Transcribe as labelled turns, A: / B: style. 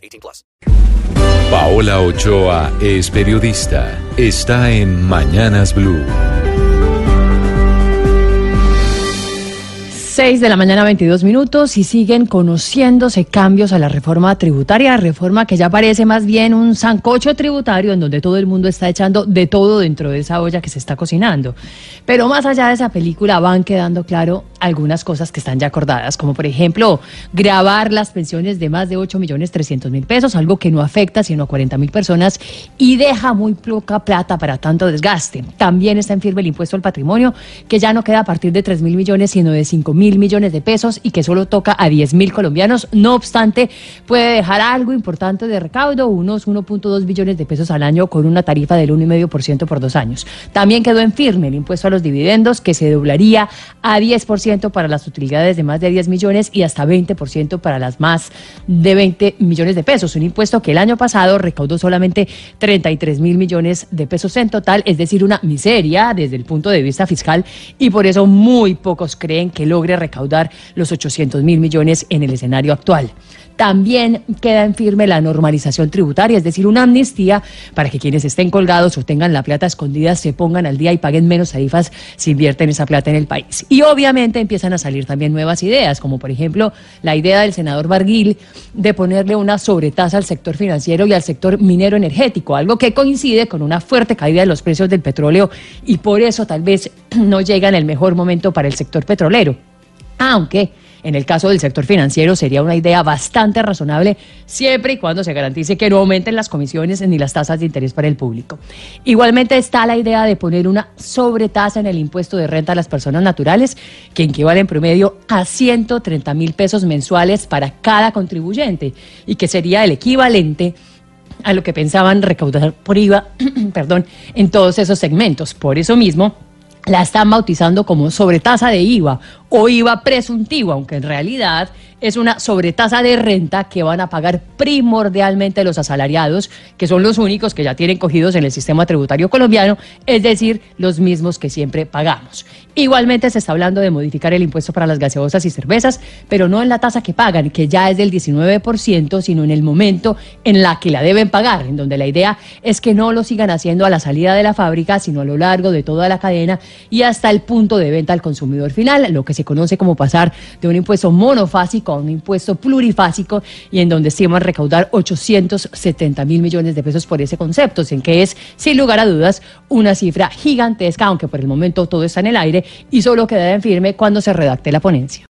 A: 18 plus.
B: Paola Ochoa es periodista. Está en Mañanas Blue.
C: 6 de la mañana, 22 minutos, y siguen conociéndose cambios a la reforma tributaria, reforma que ya parece más bien un sancocho tributario en donde todo el mundo está echando de todo dentro de esa olla que se está cocinando. Pero más allá de esa película van quedando claro algunas cosas que están ya acordadas, como por ejemplo grabar las pensiones de más de 8 millones 300 mil pesos, algo que no afecta sino a 40 mil personas y deja muy poca plata para tanto desgaste. También está en firme el impuesto al patrimonio, que ya no queda a partir de 3 mil millones, sino de 5 mil millones de pesos y que solo toca a 10 mil colombianos. No obstante, puede dejar algo importante de recaudo, unos 1.2 billones de pesos al año con una tarifa del 1,5% por dos años. También quedó en firme el impuesto a los dividendos, que se doblaría a 10% para las utilidades de más de 10 millones y hasta 20% para las más de 20 millones de pesos. Un impuesto que el año pasado recaudó solamente 33 mil millones de pesos en total, es decir, una miseria desde el punto de vista fiscal y por eso muy pocos creen que logre recaudar los 800 mil millones en el escenario actual. También queda en firme la normalización tributaria, es decir, una amnistía para que quienes estén colgados o tengan la plata escondida se pongan al día y paguen menos tarifas si invierten esa plata en el país. Y obviamente empiezan a salir también nuevas ideas, como por ejemplo la idea del senador Barguil de ponerle una sobretasa al sector financiero y al sector minero energético, algo que coincide con una fuerte caída de los precios del petróleo y por eso tal vez no llega en el mejor momento para el sector petrolero. Aunque en el caso del sector financiero sería una idea bastante razonable siempre y cuando se garantice que no aumenten las comisiones ni las tasas de interés para el público. Igualmente está la idea de poner una sobretasa en el impuesto de renta a las personas naturales que equivale en promedio a 130 mil pesos mensuales para cada contribuyente y que sería el equivalente a lo que pensaban recaudar por IVA, perdón, en todos esos segmentos. Por eso mismo, la están bautizando como sobretasa de IVA o IVA presuntivo, aunque en realidad es una sobretasa de renta que van a pagar primordialmente los asalariados, que son los únicos que ya tienen cogidos en el sistema tributario colombiano, es decir, los mismos que siempre pagamos. Igualmente se está hablando de modificar el impuesto para las gaseosas y cervezas, pero no en la tasa que pagan, que ya es del 19%, sino en el momento en la que la deben pagar, en donde la idea es que no lo sigan haciendo a la salida de la fábrica, sino a lo largo de toda la cadena y hasta el punto de venta al consumidor final, lo que se conoce como pasar de un impuesto monofásico a un impuesto plurifásico y en donde a recaudar 870 mil millones de pesos por ese concepto, en que es, sin lugar a dudas, una cifra gigantesca, aunque por el momento todo está en el aire y solo quedará en firme cuando se redacte la ponencia.